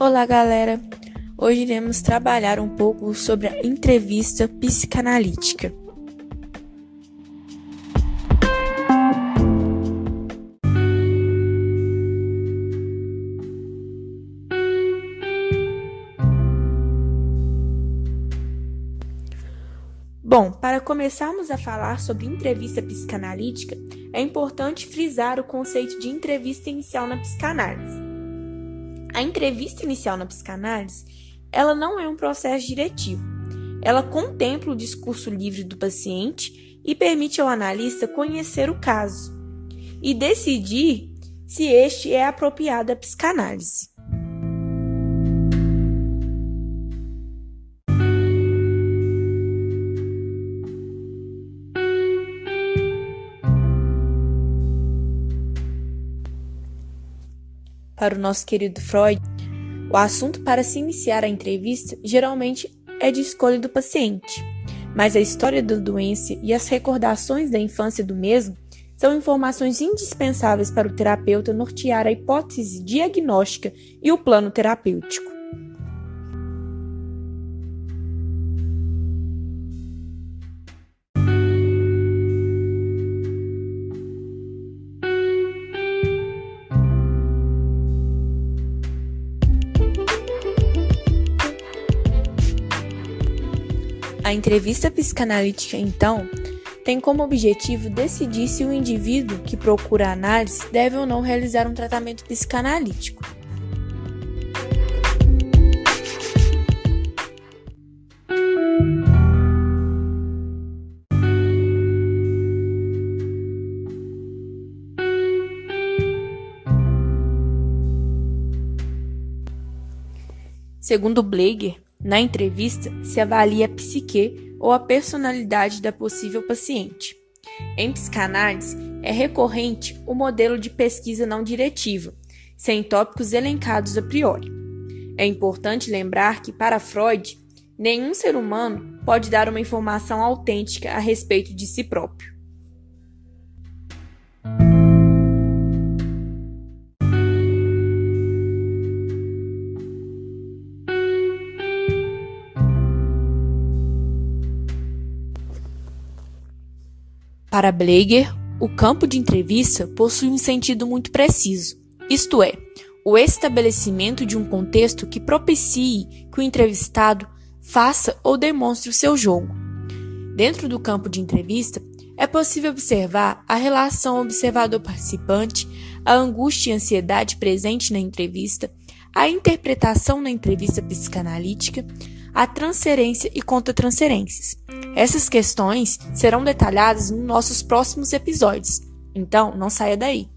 Olá, galera! Hoje iremos trabalhar um pouco sobre a entrevista psicanalítica. Bom, para começarmos a falar sobre entrevista psicanalítica, é importante frisar o conceito de entrevista inicial na psicanálise. A entrevista inicial na psicanálise, ela não é um processo diretivo. Ela contempla o discurso livre do paciente e permite ao analista conhecer o caso e decidir se este é apropriado à psicanálise. Para o nosso querido Freud, o assunto para se iniciar a entrevista geralmente é de escolha do paciente, mas a história da doença e as recordações da infância do mesmo são informações indispensáveis para o terapeuta nortear a hipótese diagnóstica e o plano terapêutico. A entrevista psicanalítica, então, tem como objetivo decidir se o indivíduo que procura análise deve ou não realizar um tratamento psicanalítico. Segundo Blager, na entrevista, se avalia a psique ou a personalidade da possível paciente. Em psicanálise, é recorrente o modelo de pesquisa não diretiva, sem tópicos elencados a priori. É importante lembrar que, para Freud, nenhum ser humano pode dar uma informação autêntica a respeito de si próprio. Para Blager, o campo de entrevista possui um sentido muito preciso, isto é, o estabelecimento de um contexto que propicie que o entrevistado faça ou demonstre o seu jogo. Dentro do campo de entrevista, é possível observar a relação observador-participante, a angústia e ansiedade presente na entrevista, a interpretação na entrevista psicanalítica, a transferência e contra-transferências. Essas questões serão detalhadas nos nossos próximos episódios, então não saia daí.